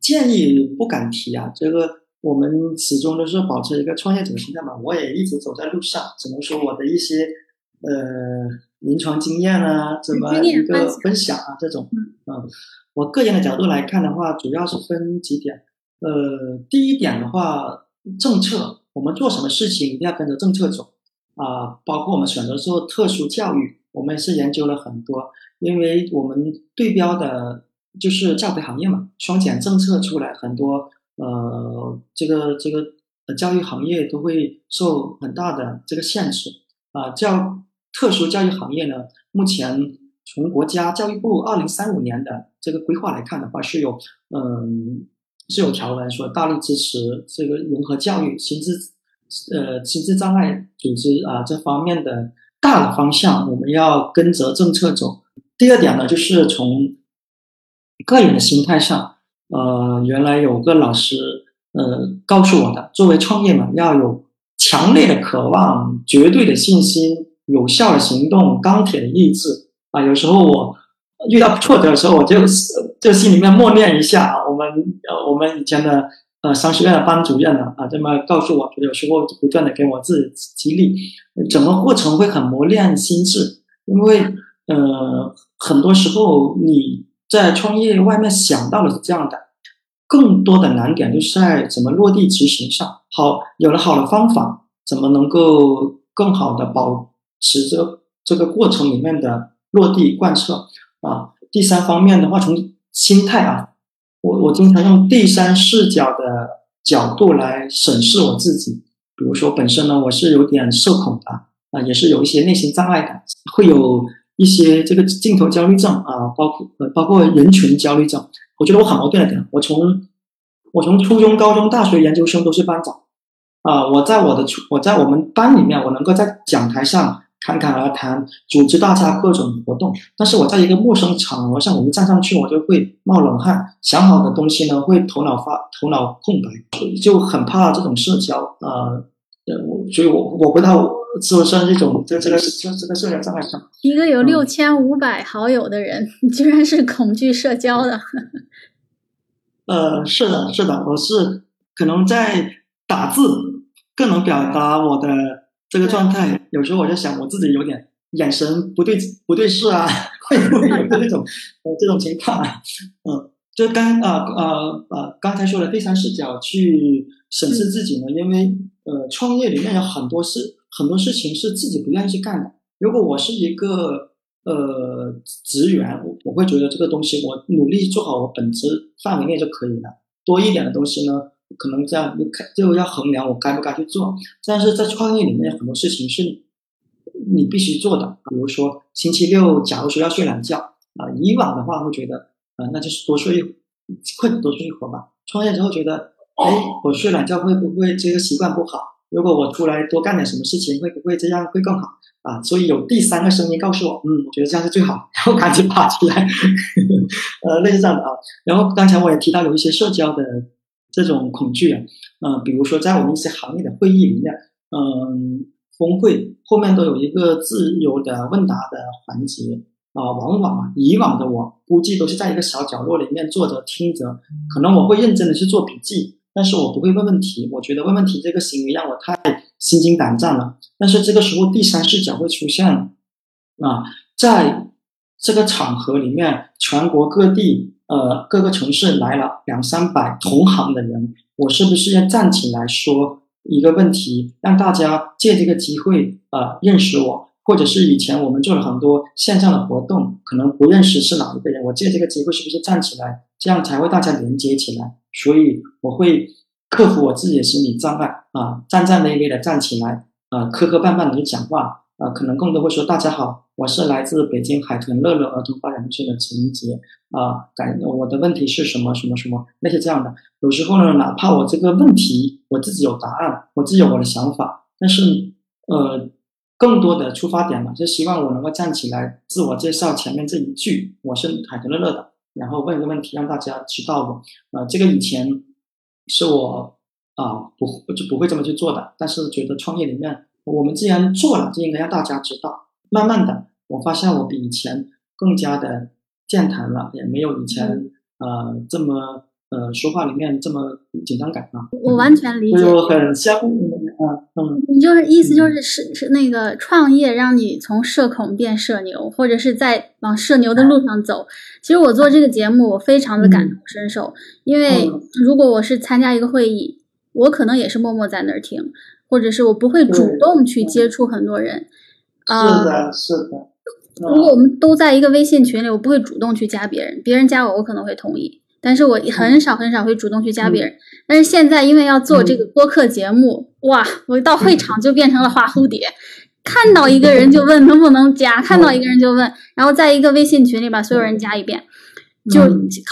建议不敢提啊，这个。我们始终都是保持一个创业者心态嘛，我也一直走在路上，只能说我的一些呃临床经验啊，怎么一个分享啊这种，嗯，我个人的角度来看的话，主要是分几点，呃，第一点的话，政策，我们做什么事情一定要跟着政策走啊，包括我们选择做特殊教育，我们也是研究了很多，因为我们对标的就是教培行业嘛，双减政策出来很多。呃，这个这个，教育行业都会受很大的这个限制啊。教特殊教育行业呢，目前从国家教育部二零三五年的这个规划来看的话，是有嗯是有条文说大力支持这个融合教育、心智呃心智障碍组织啊这方面的大的方向，我们要跟着政策走。第二点呢，就是从个人的心态上。呃，原来有个老师，呃，告诉我的，作为创业嘛，要有强烈的渴望、绝对的信心、有效的行动、钢铁的意志啊。有时候我遇到挫折的时候，我就就心里面默念一下我们呃，我们以前的呃商学院的班主任呢啊，这么告诉我，有时候不断的给我自己激励，整个过程会很磨练心智，因为呃，很多时候你。在创业外面想到的是这样的，更多的难点就是在怎么落地执行上。好，有了好的方法，怎么能够更好的保持这这个过程里面的落地贯彻啊？第三方面的话，从心态啊，我我经常用第三视角的角度来审视我自己。比如说，本身呢，我是有点社恐的啊，也是有一些内心障碍的，会有。一些这个镜头焦虑症啊，包括呃包括人群焦虑症，我觉得我很矛盾的点，我从我从初中、高中、大学、研究生都是班长啊，我在我的我在我们班里面，我能够在讲台上侃侃而谈，组织大家各种活动，但是我在一个陌生场合上，我一站上去，我就会冒冷汗，想好的东西呢会头脑发头脑空白，就很怕这种社交啊。所以我我不知道是不是这种这这个这这个社交障碍上。一个有六千五百好友的人，居然是恐惧社交的。呃，是的，是的，我是可能在打字更能表达我的这个状态。有时候我在想，我自己有点眼神不对不对视啊，会不会有这种呃这种情况啊？嗯。就刚啊呃呃刚才说的第三视角去审视自己呢，因为呃创业里面有很多事很多事情是自己不愿意去干的。如果我是一个呃职员，我我会觉得这个东西我努力做好我本职范围内就可以了。多一点的东西呢，可能这样就要衡量我该不该去做。但是在创业里面很多事情是你必须做的，比如说星期六假如说要睡懒觉啊，以往的话会觉得。啊，那就是多睡一，快点多睡一会儿吧。创业之后觉得，哎，我睡懒觉会不会这个习惯不好？如果我出来多干点什么事情，会不会这样会更好？啊，所以有第三个声音告诉我，嗯，我觉得这样是最好，然后赶紧爬起来，呃，类似这样的啊。然后刚才我也提到有一些社交的这种恐惧啊，嗯，比如说在我们一些行业的会议里面，嗯，峰会后面都有一个自由的问答的环节。啊，往往，以往的我估计都是在一个小角落里面坐着听着，可能我会认真的去做笔记，但是我不会问问题。我觉得问问题这个行为让我太心惊胆战了。但是这个时候第三视角会出现了，啊，在这个场合里面，全国各地呃各个城市来了两三百同行的人，我是不是要站起来说一个问题，让大家借这个机会呃认识我？或者是以前我们做了很多线上的活动，可能不认识是哪一个人，我借这个机会是不是站起来，这样才会大家连接起来。所以我会克服我自己的心理障碍啊，战战巍巍的站起来啊，磕磕绊绊的去讲话啊，可能更多会说大家好，我是来自北京海豚乐乐儿童发展中心的陈杰啊，感我的问题是什么什么什么那些这样的。有时候呢，哪怕我这个问题我自己有答案，我自己有我的想法，但是呃。更多的出发点嘛，就希望我能够站起来自我介绍前面这一句，我是海豚乐乐的，然后问一个问题让大家知道我。呃，这个以前是我啊不就不会这么去做的，但是觉得创业里面我们既然做了，就应该让大家知道。慢慢的，我发现我比以前更加的健谈了，也没有以前呃这么。呃，说话里面这么紧张感了，我完全理解，就很相嗯嗯。你就是意思就是是是那个创业让你从社恐变社牛，或者是在往社牛的路上走。其实我做这个节目，我非常的感同身受，因为如果我是参加一个会议，我可能也是默默在那儿听，或者是我不会主动去接触很多人。啊是的，是的。如果我们都在一个微信群里，我不会主动去加别人，别人加我，我可能会同意。但是我很少很少会主动去加别人，但是现在因为要做这个播客节目，哇，我到会场就变成了花蝴蝶，看到一个人就问能不能加，看到一个人就问，然后在一个微信群里把所有人加一遍，就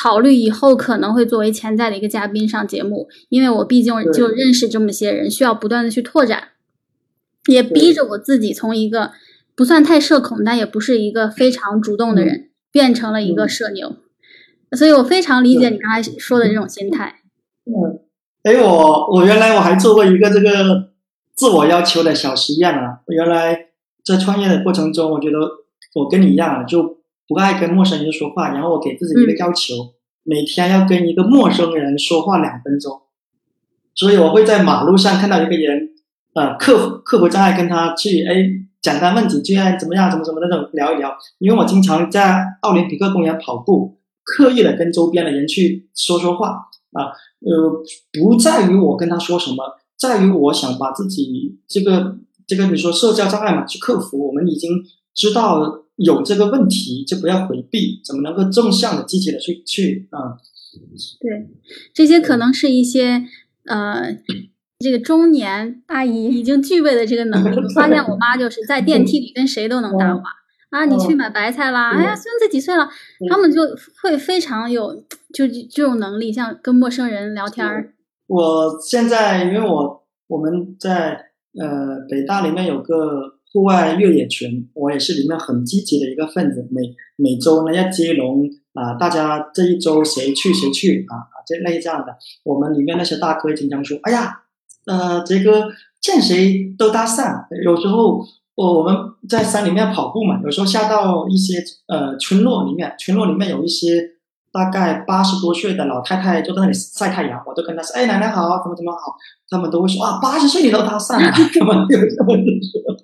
考虑以后可能会作为潜在的一个嘉宾上节目，因为我毕竟就认识这么些人，需要不断的去拓展，也逼着我自己从一个不算太社恐，但也不是一个非常主动的人，变成了一个社牛。所以我非常理解你刚才说的这种心态。嗯，哎，我我原来我还做过一个这个自我要求的小实验啊。我原来在创业的过程中，我觉得我跟你一样，就不爱跟陌生人说话。然后我给自己一个要求，每天要跟一个陌生人说话两分钟。所以我会在马路上看到一个人，呃，克服克服障碍，跟他去哎简单问几句，哎怎么样，怎么怎么那种聊一聊。因为我经常在奥林匹克公园跑步。刻意的跟周边的人去说说话啊，呃，不在于我跟他说什么，在于我想把自己这个这个，你说社交障碍嘛，去克服。我们已经知道有这个问题，就不要回避，怎么能够正向的、积极的去去啊？对，这些可能是一些呃，这个中年阿姨已经具备的这个能力。我发现我妈就是在电梯里跟谁都能搭话。啊，你去买白菜啦！哎呀，孙子几岁了？他们就会非常有就这种能力，像跟陌生人聊天儿。我现在因为我我们在呃北大里面有个户外越野群，我也是里面很积极的一个分子。每每周呢要接龙啊，大家这一周谁去谁去啊啊，这类这样的。我们里面那些大哥经常说：“哎呀，呃，杰哥。”见谁都搭讪。有时候我我们在山里面跑步嘛，有时候下到一些呃村落里面，村落里面有一些大概八十多岁的老太太就在那里晒太阳，我都跟她说：“哎，奶奶好，怎么怎么好。”他们都会说：“啊，八十岁你都搭讪了，怎么有这么说？”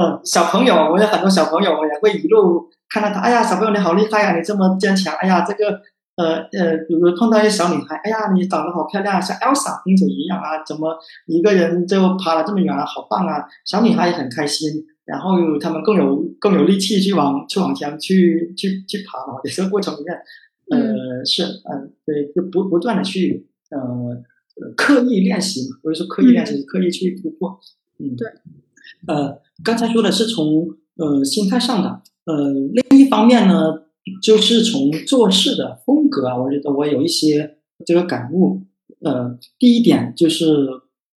嗯，小朋友，我有很多小朋友，我也会一路看到他。哎呀，小朋友你好厉害呀，你这么坚强。哎呀，这个。呃呃，比如碰到一些小女孩，哎呀，你长得好漂亮，像 Elsa 公主一样啊，怎么一个人就爬了这么远啊，好棒啊！小女孩也很开心，然后他们更有更有力气去往去往前去去去爬嘛。也是过程里面，呃，是嗯，对，就不不断的去呃刻意练习嘛，不是说刻意练习，刻意去突破。嗯，对。呃，刚才说的是从呃心态上的，呃，另一方面呢。就是从做事的风格啊，我觉得我有一些这个感悟。呃，第一点就是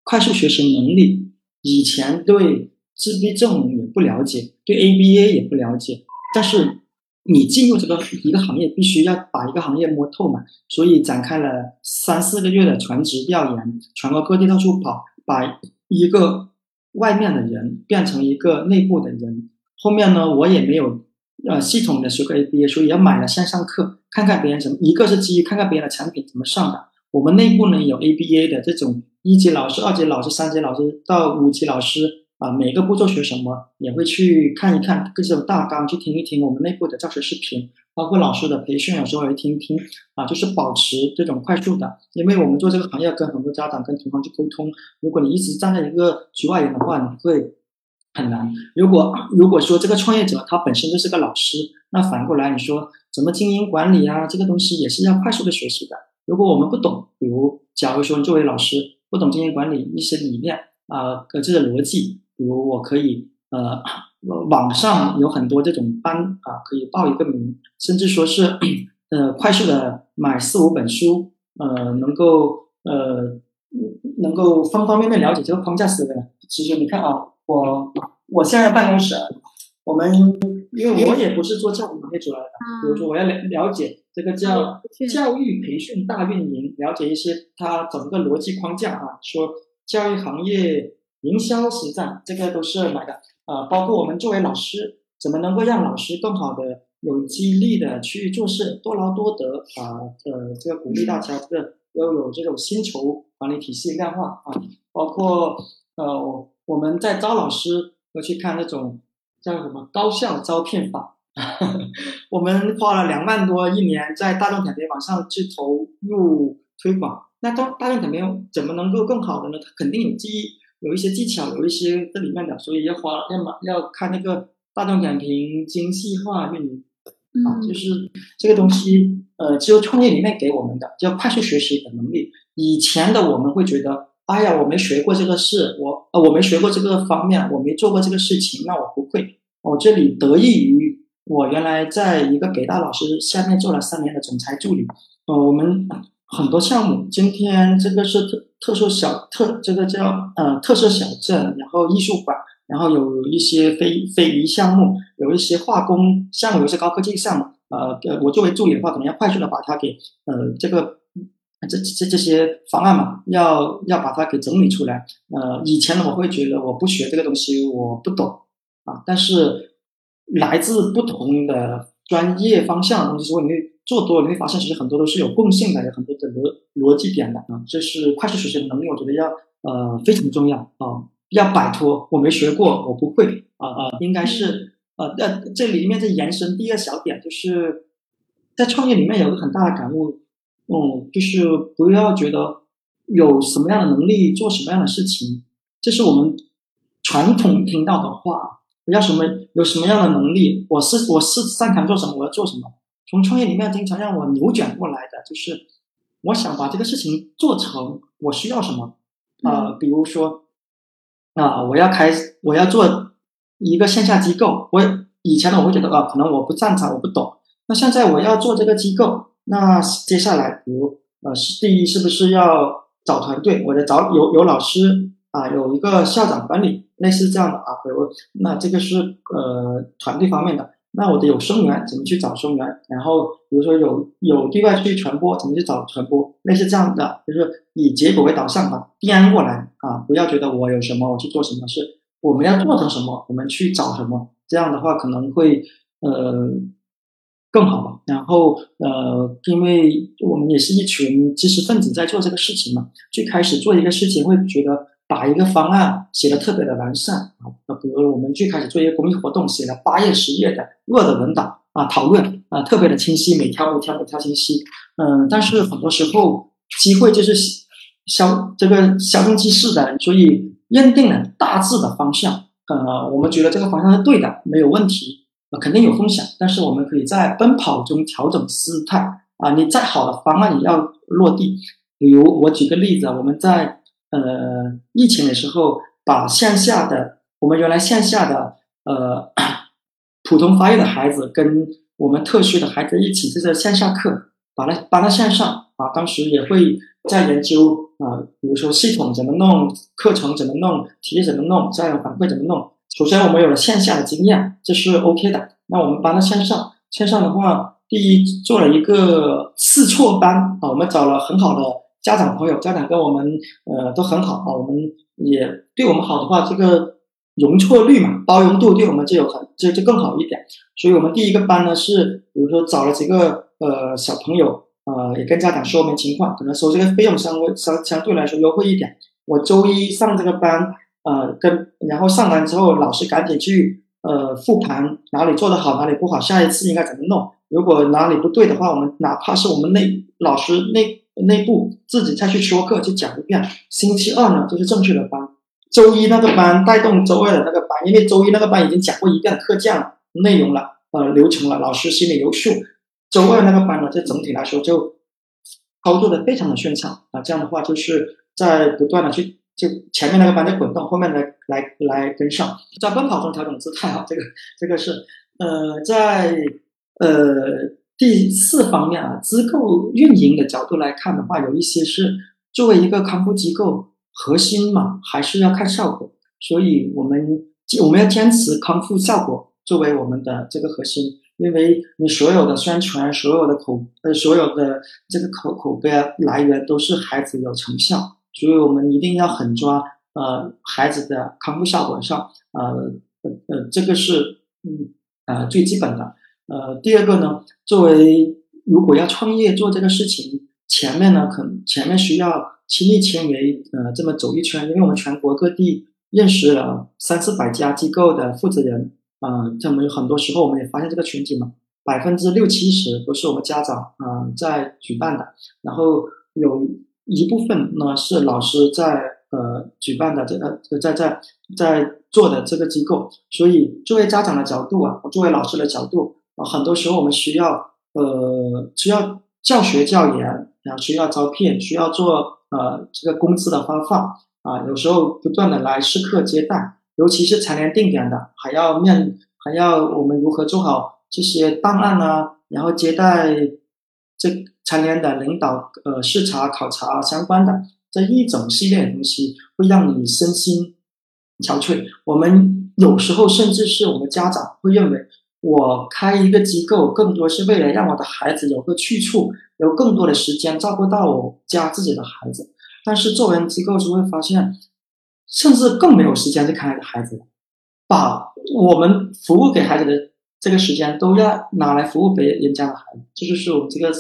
快速学习能力，以前对自闭症也不了解，对 ABA 也不了解。但是你进入这个一个行业，必须要把一个行业摸透嘛，所以展开了三四个月的全职调研，全国各地到处跑，把一个外面的人变成一个内部的人。后面呢，我也没有。呃，系统的学过 ABA，所以要买了线上课，看看别人怎么。一个是基于看看别人的产品怎么上的。我们内部呢有 ABA 的这种一级老师、二级老师、三级老师到五级老师啊，每个步骤学什么也会去看一看各种大纲，去听一听我们内部的教学视频，包括老师的培训，有时候也听一听啊，就是保持这种快速的。因为我们做这个行业，跟很多家长、跟同行去沟通，如果你一直站在一个局外人的话，你会。很难。如果如果说这个创业者他本身就是个老师，那反过来你说怎么经营管理啊？这个东西也是要快速的学习的。如果我们不懂，比如假如说你作为老师不懂经营管理一些理念啊，各自的逻辑，比如我可以呃，网上有很多这种班啊，可以报一个名，甚至说是呃快速的买四五本书，呃，能够呃能够方方面面了解这个框架思维。其实你看啊。我我现在办公室，我们因为我也不是做教育行业出来的，比如说我要了了解这个叫教育培训大运营，了解一些它整个逻辑框架啊，说教育行业营销实战，这个都是买的啊。包括我们作为老师，怎么能够让老师更好的有激励的去做事，多劳多得啊？呃，这个鼓励大家这个要有这种薪酬管理体系量化啊，包括呃。我们在招老师，要去看那种叫什么高效招聘法。我们花了两万多一年在大众点评网上去投入推广。那大大众点评怎么能够更好的呢？它肯定有记忆，有一些技巧，有一些这里面的，所以要花要么要看那个大众点评精细化运营啊，就是这个东西，呃，只有创业里面给我们的叫快速学习的能力。以前的我们会觉得。哎呀，我没学过这个事，我呃我没学过这个方面，我没做过这个事情，那我不会。我这里得益于我原来在一个北大老师下面做了三年的总裁助理。呃，我们很多项目，今天这个是特特殊小特，这个叫呃特色小镇，然后艺术馆，然后有一些非非遗项目，有一些化工项目，有一些高科技项目。呃，我作为助理的话，可能要快速的把它给呃这个。这这这些方案嘛，要要把它给整理出来。呃，以前呢，我会觉得我不学这个东西，我不懂啊。但是来自不同的专业方向的东西如果，你做多，你会发现其实很多都是有共性的，有很多的逻逻辑点的啊。这是快速学习的能力，我觉得要呃非常重要啊。要摆脱我没学过，我不会啊啊，应该是呃呃这里面再延伸第二小点，就是在创业里面有个很大的感悟。嗯，就是不要觉得有什么样的能力做什么样的事情，这是我们传统听到的话。要什么有什么样的能力，我是我是擅长做什么，我要做什么。从创业里面经常让我扭转过来的，就是我想把这个事情做成，我需要什么啊？比如说啊，我要开我要做一个线下机构，我以前呢我会觉得啊，可能我不擅长，我不懂。那现在我要做这个机构。那接下来，比如呃，是第一，是不是要找团队？我得找有有老师啊，有一个校长管理，类似这样的啊。比如那这个是呃团队方面的。那我的有生源怎么去找生源？然后比如说有有对外去传播，怎么去找传播？类似这样的，就是以结果为导向吧，颠过来啊，不要觉得我有什么我去做什么，事我们要做成什么，我们去找什么。这样的话可能会呃更好吧。然后呃，因为我们也是一群知识分子在做这个事情嘛，最开始做一个事情会觉得。把一个方案写的特别的完善啊，那比如我们最开始做一个公益活动，写了八页十页的 Word 文档啊，讨论啊，特别的清晰，每条每条每条清晰。嗯，但是很多时候机会就是消这个消中即逝的，所以认定了大致的方向，呃，我们觉得这个方向是对的，没有问题，肯定有风险，但是我们可以在奔跑中调整姿态啊，你再好的方案也要落地。比如我举个例子，我们在。呃，疫情的时候，把线下的我们原来线下的呃 普通发育的孩子跟我们特需的孩子一起在这线下课，把它搬到线上啊。当时也会在研究啊，比如说系统怎么弄，课程怎么弄，题怎么弄，家长反馈怎么弄。首先我们有了线下的经验，这是 OK 的。那我们搬到线上，线上的话，第一做了一个试错班啊，我们找了很好的。家长朋友，家长跟我们呃都很好啊，我们也对我们好的话，这个容错率嘛，包容度对我们就有很就就更好一点。所以我们第一个班呢是，比如说找了几个呃小朋友，呃也跟家长说明情况，可能收这个费用相微相相对来说优惠一点。我周一上这个班，呃跟然后上完之后，老师赶紧去呃复盘哪里做得好，哪里不好，下一次应该怎么弄。如果哪里不对的话，我们哪怕是我们内老师内。内部自己再去说课去讲一遍。星期二呢就是正式的班，周一那个班带动周二的那个班，因为周一那个班已经讲过一遍课件了内容了，呃流程了，老师心里有数。周二那个班呢，就整体来说就操作的非常的顺畅啊。这样的话就是在不断的去就前面那个班在滚动，后面来来来跟上，在奔跑中调整姿态啊。这个这个是呃在呃。第四方面啊，机构运营的角度来看的话，有一些是作为一个康复机构核心嘛，还是要看效果。所以我们我们要坚持康复效果作为我们的这个核心，因为你所有的宣传、所有的口呃、所有的这个口口碑来源都是孩子有成效，所以我们一定要狠抓呃孩子的康复效果上，呃呃，这个是嗯呃最基本的。呃，第二个呢，作为如果要创业做这个事情，前面呢，可能前面需要亲力亲为，呃，这么走一圈，因为我们全国各地认识了三四百家机构的负责人，啊，他们很多时候我们也发现这个群体嘛，百分之六七十都是我们家长啊在举办的，然后有一部分呢是老师在呃举办的，这个在在在做的这个机构，所以作为家长的角度啊，作为老师的角度。啊，很多时候我们需要呃需要教学教研，然后需要招聘，需要做呃这个工资的发放啊，有时候不断的来试课接待，尤其是常年定点的，还要面还要我们如何做好这些档案啊？然后接待这常年的领导呃视察考察相关的这一整系列的东西，会让你身心憔悴。我们有时候甚至是我们家长会认为。我开一个机构，更多是为了让我的孩子有个去处，有更多的时间照顾到我家自己的孩子。但是做完机构就会发现，甚至更没有时间去看孩子，把我们服务给孩子的这个时间都要拿来服务别人家的孩子，这就是我们这个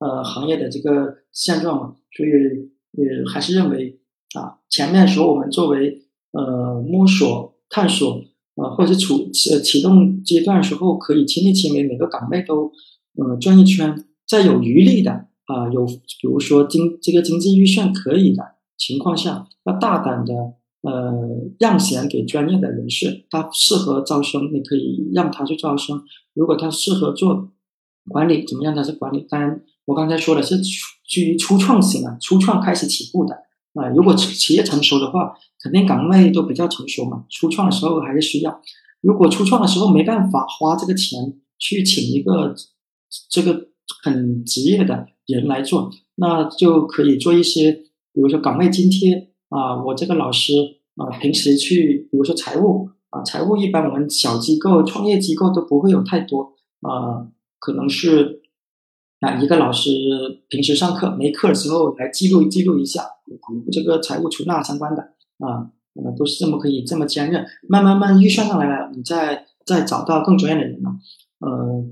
呃行业的这个现状嘛。所以呃还是认为啊，前面说我们作为呃摸索探索。啊，或者是处启启动阶段时候，可以亲力亲为，每个岗位都，呃，转一圈。在有余力的啊，有比如说经这个经济预算可以的情况下，要大胆的呃让贤给专业的人士，他适合招生，你可以让他去招生。如果他适合做管理，怎么样他是管理？当然，我刚才说的是基于初创型啊，初创开始起步的。啊，如果企业成熟的话，肯定岗位都比较成熟嘛。初创的时候还是需要，如果初创的时候没办法花这个钱去请一个这个很职业的人来做，那就可以做一些，比如说岗位津贴啊。我这个老师啊，平时去，比如说财务啊，财务一般我们小机构、创业机构都不会有太多啊，可能是啊一个老师平时上课没课的时候来记录记录一下这个财务出纳相关的啊，呃都是这么可以这么坚韧，慢慢慢预算上来了，你再再找到更专业的人了，呃，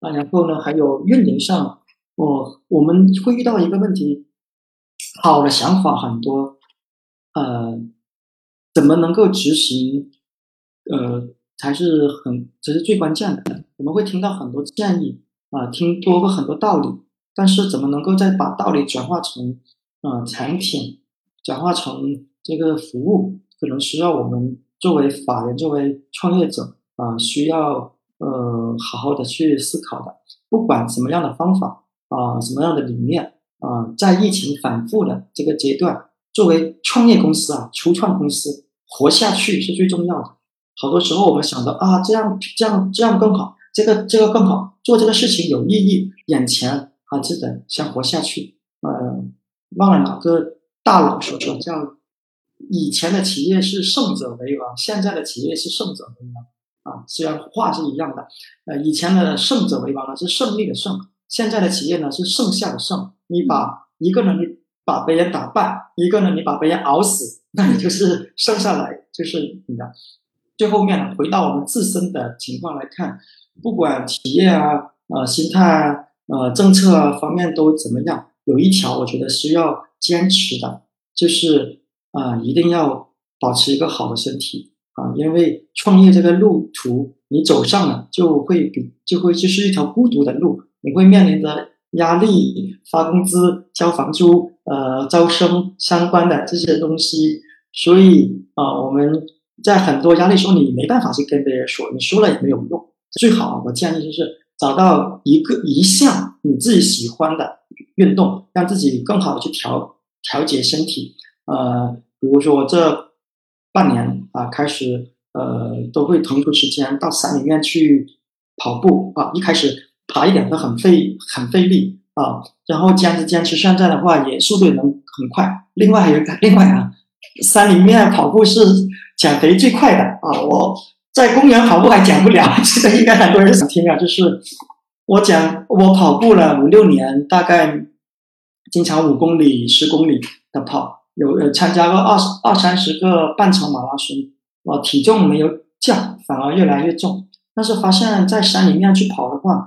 啊，然后呢还有运营上，我我们会遇到一个问题，好的想法很多，呃，怎么能够执行？呃，才是很，才是最关键的。我们会听到很多建议啊，听多过很多道理，但是怎么能够再把道理转化成啊产品，转化成这个服务，可能需要我们作为法人、作为创业者啊，需要呃好好的去思考的。不管什么样的方法啊，什么样的理念啊，在疫情反复的这个阶段，作为创业公司啊，初创公司活下去是最重要的。好多时候我们想到啊，这样这样这样更好，这个这个更好，做这个事情有意义，眼前啊，记得想活下去。呃，忘了哪个大佬说的，叫以前的企业是胜者为王，现在的企业是胜者为王啊。虽然话是一样的，呃，以前的胜者为王呢是胜利的胜，现在的企业呢是剩下的剩。你把一个呢你把别人打败，一个呢你把别人熬死，那你就是剩下来就是你的。最后面呢回到我们自身的情况来看，不管企业啊、呃心态啊、呃政策啊方面都怎么样，有一条我觉得是要坚持的，就是啊一定要保持一个好的身体啊，因为创业这个路途你走上了，就会比就会就是一条孤独的路，你会面临着压力、发工资、交房租、呃招生相关的这些东西，所以啊我们。在很多压力时候，你没办法去跟别人说，你说了也没有用。最好我建议就是找到一个一项你自己喜欢的运动，让自己更好的去调调节身体。呃，比如说我这半年啊，开始呃都会腾出时间到山里面去跑步啊。一开始爬一点都很费很费力啊，然后坚持坚持，现在的话也速度也能很快。另外还有 另外啊，山里面跑步是。减肥最快的啊！我在公园跑步还减不了，这个应该很多人想听啊。就是我讲，我跑步了五六年，大概经常五公里、十公里的跑，有呃参加过二十二三十个半程马拉松，我体重没有降，反而越来越重。但是发现，在山里面去跑的话，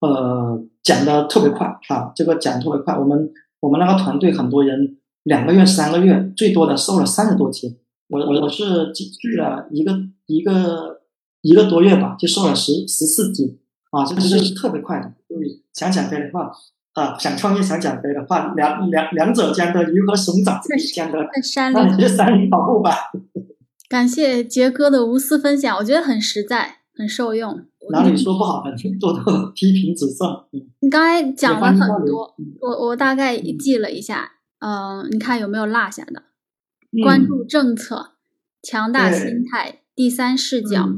呃，减的特别快啊，这个减特别快。我们我们那个团队很多人两个月、三个月，最多的瘦了三十多斤。我我我是去了一个一个一个多月吧，就瘦了十十四斤啊，这个是特别快的。想减肥的话啊，想创业想减肥的话，两两两者间的鱼和熊掌之间的，在山里去山里跑步吧。感谢杰哥的无私分享，我觉得很实在，很受用。哪里说不好的，做到批评指正。你刚才讲了很多，我我大概记了一下，嗯，你看有没有落下的？关注政策，强大心态，第三视角，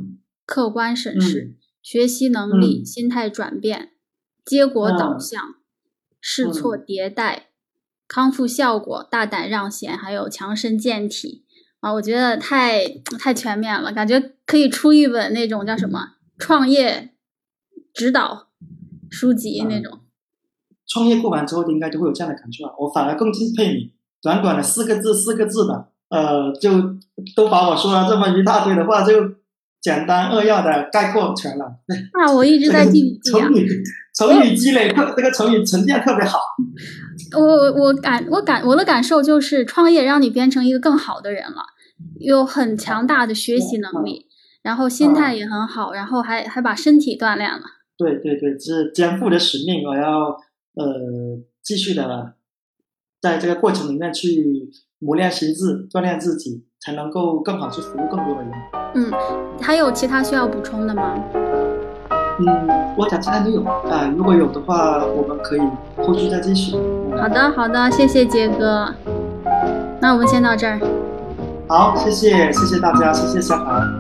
客观审视，学习能力，心态转变，结果导向，试错迭代，康复效果，大胆让贤，还有强身健体啊！我觉得太太全面了，感觉可以出一本那种叫什么创业指导书籍那种。创业过完之后，应该都会有这样的感触了！我反而更敬佩你。短短的四个字，四个字的，呃，就都把我说了这么一大堆的话，就简单扼要的概括全了。那我一直在记笔成语，成语积累特，这个成语沉淀特别好。我我我感我感我的感受就是，创业让你变成一个更好的人了，有很强大的学习能力，然后心态也很好，然后还还把身体锻炼了。对对对，这是肩负的使命，我要呃继续的。在这个过程里面去磨练心智，锻炼自己，才能够更好去服务更多的人。嗯，还有其他需要补充的吗？嗯，我暂时还没有啊。如果有的话，我们可以后续再继续。好的，好的，谢谢杰哥。那我们先到这儿。好，谢谢，谢谢大家，谢谢小海。